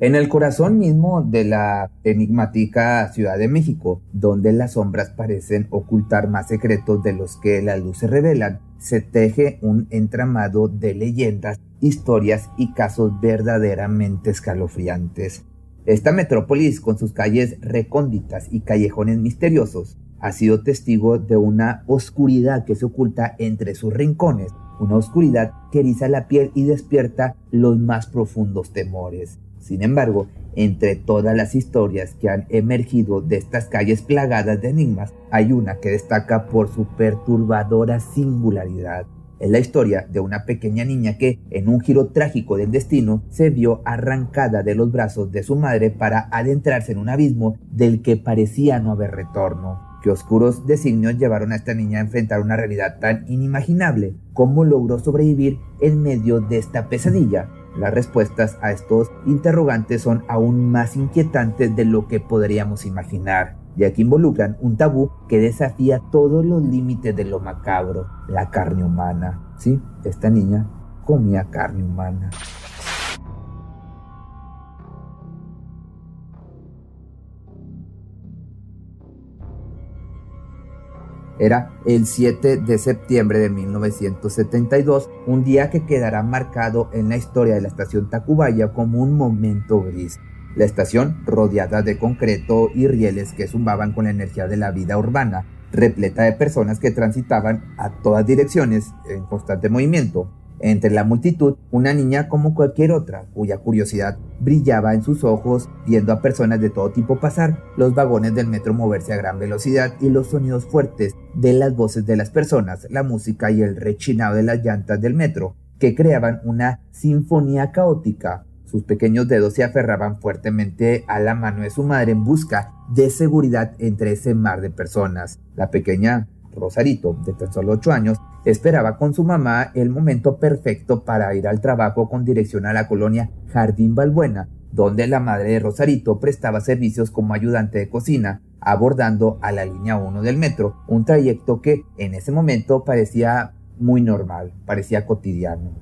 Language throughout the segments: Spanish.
En el corazón mismo de la enigmática Ciudad de México, donde las sombras parecen ocultar más secretos de los que las luces revelan, se teje un entramado de leyendas, historias y casos verdaderamente escalofriantes. Esta metrópolis, con sus calles recónditas y callejones misteriosos, ha sido testigo de una oscuridad que se oculta entre sus rincones, una oscuridad que eriza la piel y despierta los más profundos temores. Sin embargo, entre todas las historias que han emergido de estas calles plagadas de enigmas, hay una que destaca por su perturbadora singularidad. Es la historia de una pequeña niña que, en un giro trágico del destino, se vio arrancada de los brazos de su madre para adentrarse en un abismo del que parecía no haber retorno. ¿Qué oscuros designios llevaron a esta niña a enfrentar una realidad tan inimaginable? ¿Cómo logró sobrevivir en medio de esta pesadilla? Las respuestas a estos interrogantes son aún más inquietantes de lo que podríamos imaginar, ya que involucran un tabú que desafía todos los límites de lo macabro, la carne humana. Sí, esta niña comía carne humana. Era el 7 de septiembre de 1972, un día que quedará marcado en la historia de la estación Tacubaya como un momento gris. La estación, rodeada de concreto y rieles que zumbaban con la energía de la vida urbana, repleta de personas que transitaban a todas direcciones en constante movimiento, entre la multitud, una niña como cualquier otra, cuya curiosidad brillaba en sus ojos viendo a personas de todo tipo pasar, los vagones del metro moverse a gran velocidad y los sonidos fuertes de las voces de las personas, la música y el rechinado de las llantas del metro, que creaban una sinfonía caótica. Sus pequeños dedos se aferraban fuertemente a la mano de su madre en busca de seguridad entre ese mar de personas. La pequeña Rosarito, de tan solo 8 años, esperaba con su mamá el momento perfecto para ir al trabajo con dirección a la colonia Jardín Balbuena, donde la madre de Rosarito prestaba servicios como ayudante de cocina, abordando a la línea 1 del metro, un trayecto que en ese momento parecía muy normal, parecía cotidiano.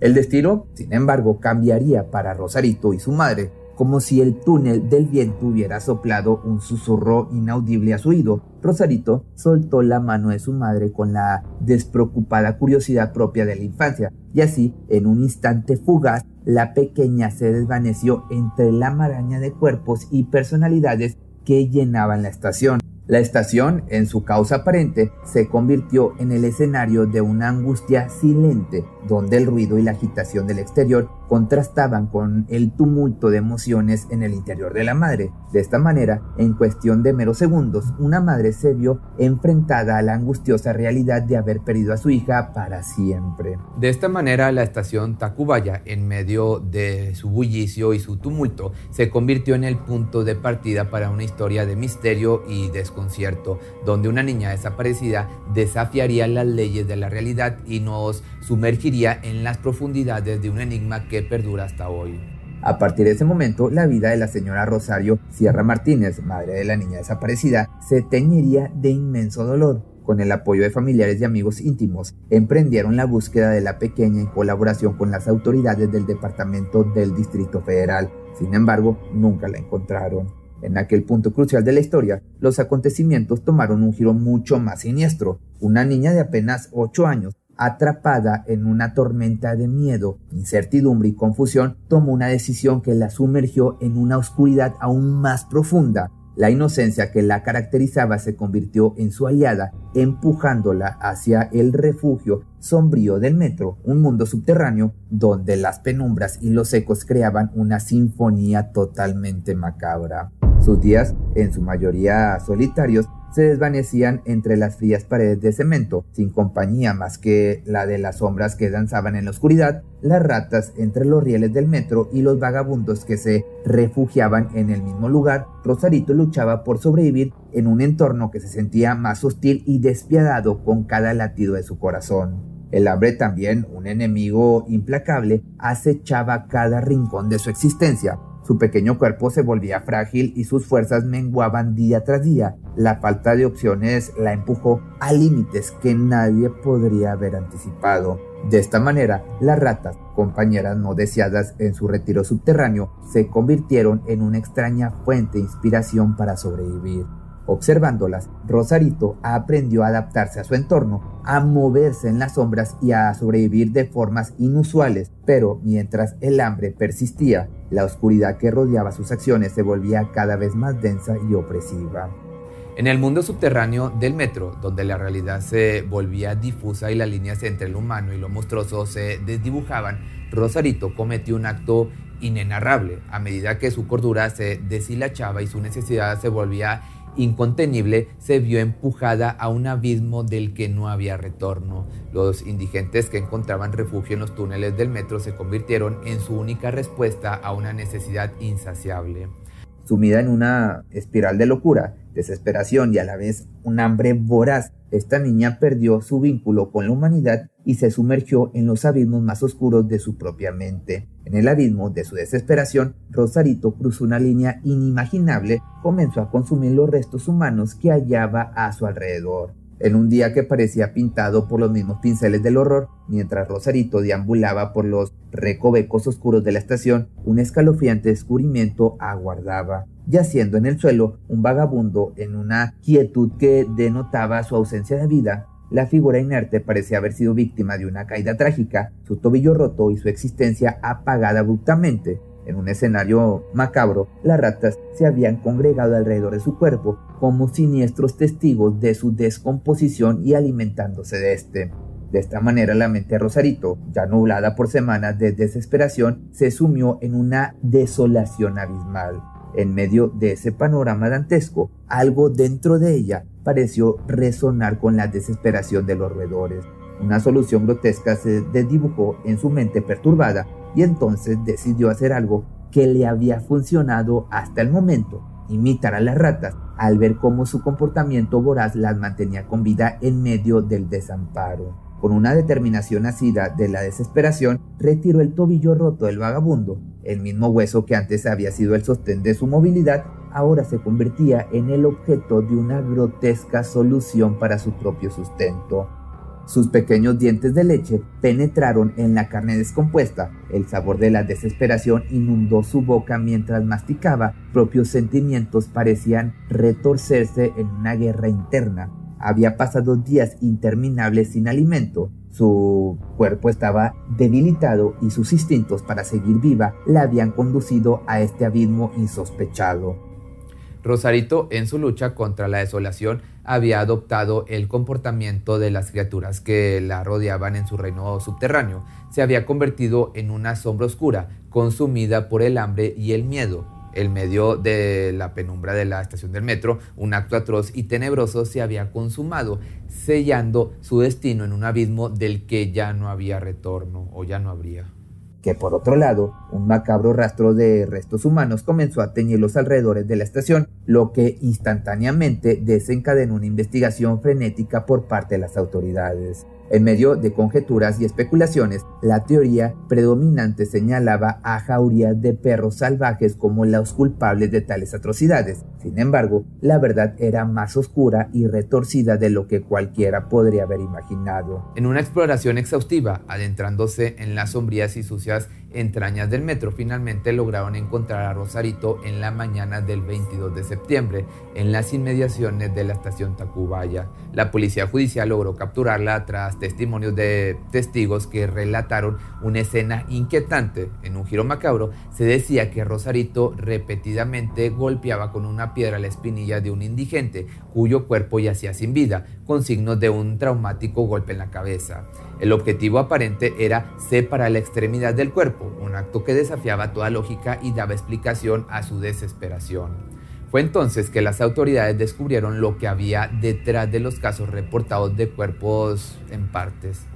El destino, sin embargo, cambiaría para Rosarito y su madre, como si el túnel del viento hubiera soplado un susurro inaudible a su oído. Rosarito soltó la mano de su madre con la despreocupada curiosidad propia de la infancia, y así, en un instante fugaz, la pequeña se desvaneció entre la maraña de cuerpos y personalidades que llenaban la estación. La estación, en su causa aparente, se convirtió en el escenario de una angustia silente, donde el ruido y la agitación del exterior contrastaban con el tumulto de emociones en el interior de la madre. De esta manera, en cuestión de meros segundos, una madre se vio enfrentada a la angustiosa realidad de haber perdido a su hija para siempre. De esta manera, la estación Tacubaya, en medio de su bullicio y su tumulto, se convirtió en el punto de partida para una historia de misterio y desconcierto, donde una niña desaparecida desafiaría las leyes de la realidad y nos sumergiría en las profundidades de un enigma que perdura hasta hoy. A partir de ese momento, la vida de la señora Rosario Sierra Martínez, madre de la niña desaparecida, se teñiría de inmenso dolor. Con el apoyo de familiares y amigos íntimos, emprendieron la búsqueda de la pequeña en colaboración con las autoridades del Departamento del Distrito Federal. Sin embargo, nunca la encontraron. En aquel punto crucial de la historia, los acontecimientos tomaron un giro mucho más siniestro. Una niña de apenas 8 años atrapada en una tormenta de miedo, incertidumbre y confusión, tomó una decisión que la sumergió en una oscuridad aún más profunda. La inocencia que la caracterizaba se convirtió en su aliada, empujándola hacia el refugio sombrío del metro, un mundo subterráneo donde las penumbras y los ecos creaban una sinfonía totalmente macabra. Sus días, en su mayoría solitarios, se desvanecían entre las frías paredes de cemento, sin compañía más que la de las sombras que danzaban en la oscuridad, las ratas entre los rieles del metro y los vagabundos que se refugiaban en el mismo lugar, Rosarito luchaba por sobrevivir en un entorno que se sentía más hostil y despiadado con cada latido de su corazón. El hambre también, un enemigo implacable, acechaba cada rincón de su existencia. Su pequeño cuerpo se volvía frágil y sus fuerzas menguaban día tras día. La falta de opciones la empujó a límites que nadie podría haber anticipado. De esta manera, las ratas, compañeras no deseadas en su retiro subterráneo, se convirtieron en una extraña fuente de inspiración para sobrevivir. Observándolas, Rosarito aprendió a adaptarse a su entorno, a moverse en las sombras y a sobrevivir de formas inusuales, pero mientras el hambre persistía, la oscuridad que rodeaba sus acciones se volvía cada vez más densa y opresiva. En el mundo subterráneo del metro, donde la realidad se volvía difusa y las líneas entre lo humano y lo monstruoso se desdibujaban, Rosarito cometió un acto inenarrable a medida que su cordura se deshilachaba y su necesidad se volvía incontenible, se vio empujada a un abismo del que no había retorno. Los indigentes que encontraban refugio en los túneles del metro se convirtieron en su única respuesta a una necesidad insaciable. Sumida en una espiral de locura, desesperación y a la vez un hambre voraz, esta niña perdió su vínculo con la humanidad y se sumergió en los abismos más oscuros de su propia mente. En el abismo de su desesperación, Rosarito cruzó una línea inimaginable, comenzó a consumir los restos humanos que hallaba a su alrededor. En un día que parecía pintado por los mismos pinceles del horror, mientras Rosarito deambulaba por los recovecos oscuros de la estación, un escalofriante descubrimiento aguardaba. Yaciendo en el suelo, un vagabundo en una quietud que denotaba su ausencia de vida, la figura inerte parecía haber sido víctima de una caída trágica, su tobillo roto y su existencia apagada abruptamente. En un escenario macabro, las ratas se habían congregado alrededor de su cuerpo como siniestros testigos de su descomposición y alimentándose de este. De esta manera la mente de Rosarito, ya nublada por semanas de desesperación, se sumió en una desolación abismal. En medio de ese panorama dantesco, algo dentro de ella pareció resonar con la desesperación de los roedores. Una solución grotesca se desdibujó en su mente perturbada y entonces decidió hacer algo que le había funcionado hasta el momento, imitar a las ratas al ver cómo su comportamiento voraz las mantenía con vida en medio del desamparo. Con una determinación nacida de la desesperación, retiró el tobillo roto del vagabundo. El mismo hueso que antes había sido el sostén de su movilidad, ahora se convertía en el objeto de una grotesca solución para su propio sustento. Sus pequeños dientes de leche penetraron en la carne descompuesta. El sabor de la desesperación inundó su boca mientras masticaba. Propios sentimientos parecían retorcerse en una guerra interna. Había pasado días interminables sin alimento. Su cuerpo estaba debilitado y sus instintos para seguir viva la habían conducido a este abismo insospechado. Rosarito, en su lucha contra la desolación, había adoptado el comportamiento de las criaturas que la rodeaban en su reino subterráneo. Se había convertido en una sombra oscura, consumida por el hambre y el miedo. En medio de la penumbra de la estación del metro, un acto atroz y tenebroso se había consumado, sellando su destino en un abismo del que ya no había retorno o ya no habría que por otro lado, un macabro rastro de restos humanos comenzó a teñir los alrededores de la estación, lo que instantáneamente desencadenó una investigación frenética por parte de las autoridades. En medio de conjeturas y especulaciones, la teoría predominante señalaba a jaurías de perros salvajes como los culpables de tales atrocidades. Sin embargo, la verdad era más oscura y retorcida de lo que cualquiera podría haber imaginado. En una exploración exhaustiva, adentrándose en las sombrías y sucias entrañas del metro, finalmente lograron encontrar a Rosarito en la mañana del 22 de septiembre, en las inmediaciones de la estación Tacubaya. La policía judicial logró capturarla tras testimonios de testigos que relataron una escena inquietante. En un giro macabro se decía que Rosarito repetidamente golpeaba con una piedra la espinilla de un indigente cuyo cuerpo yacía sin vida, con signos de un traumático golpe en la cabeza. El objetivo aparente era separar la extremidad del cuerpo, un acto que desafiaba toda lógica y daba explicación a su desesperación. Fue entonces que las autoridades descubrieron lo que había detrás de los casos reportados de cuerpos en partes.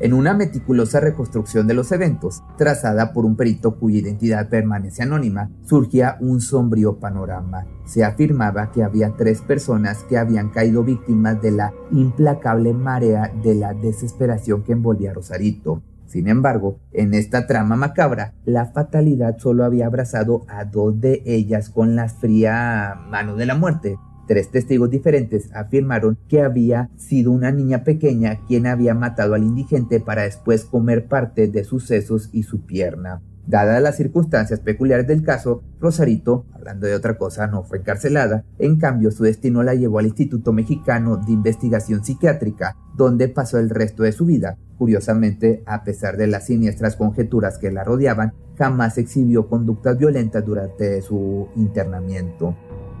En una meticulosa reconstrucción de los eventos, trazada por un perito cuya identidad permanece anónima, surgía un sombrío panorama. Se afirmaba que había tres personas que habían caído víctimas de la implacable marea de la desesperación que envolvía a Rosarito. Sin embargo, en esta trama macabra, la fatalidad solo había abrazado a dos de ellas con la fría mano de la muerte, Tres testigos diferentes afirmaron que había sido una niña pequeña quien había matado al indigente para después comer parte de sus sesos y su pierna. Dadas las circunstancias peculiares del caso, Rosarito, hablando de otra cosa, no fue encarcelada, en cambio su destino la llevó al Instituto Mexicano de Investigación Psiquiátrica, donde pasó el resto de su vida. Curiosamente, a pesar de las siniestras conjeturas que la rodeaban, jamás exhibió conductas violentas durante su internamiento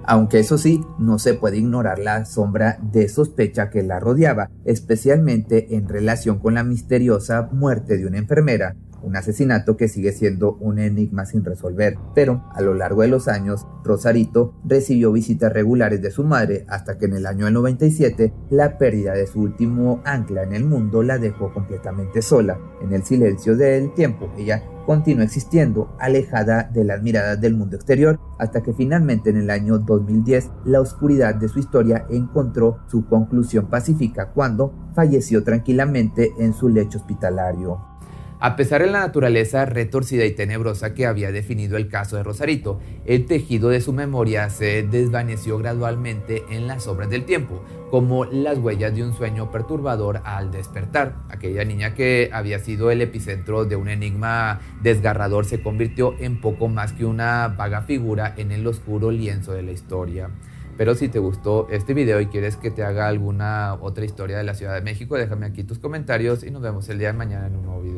aunque eso sí, no se puede ignorar la sombra de sospecha que la rodeaba, especialmente en relación con la misteriosa muerte de una enfermera, un asesinato que sigue siendo un enigma sin resolver. Pero a lo largo de los años, Rosarito recibió visitas regulares de su madre hasta que en el año 97 la pérdida de su último ancla en el mundo la dejó completamente sola. En el silencio del tiempo, ella continuó existiendo, alejada de las miradas del mundo exterior, hasta que finalmente en el año 2010 la oscuridad de su historia encontró su conclusión pacífica cuando falleció tranquilamente en su lecho hospitalario. A pesar de la naturaleza retorcida y tenebrosa que había definido el caso de Rosarito, el tejido de su memoria se desvaneció gradualmente en las obras del tiempo, como las huellas de un sueño perturbador al despertar. Aquella niña que había sido el epicentro de un enigma desgarrador se convirtió en poco más que una vaga figura en el oscuro lienzo de la historia. Pero si te gustó este video y quieres que te haga alguna otra historia de la Ciudad de México, déjame aquí tus comentarios y nos vemos el día de mañana en un nuevo video.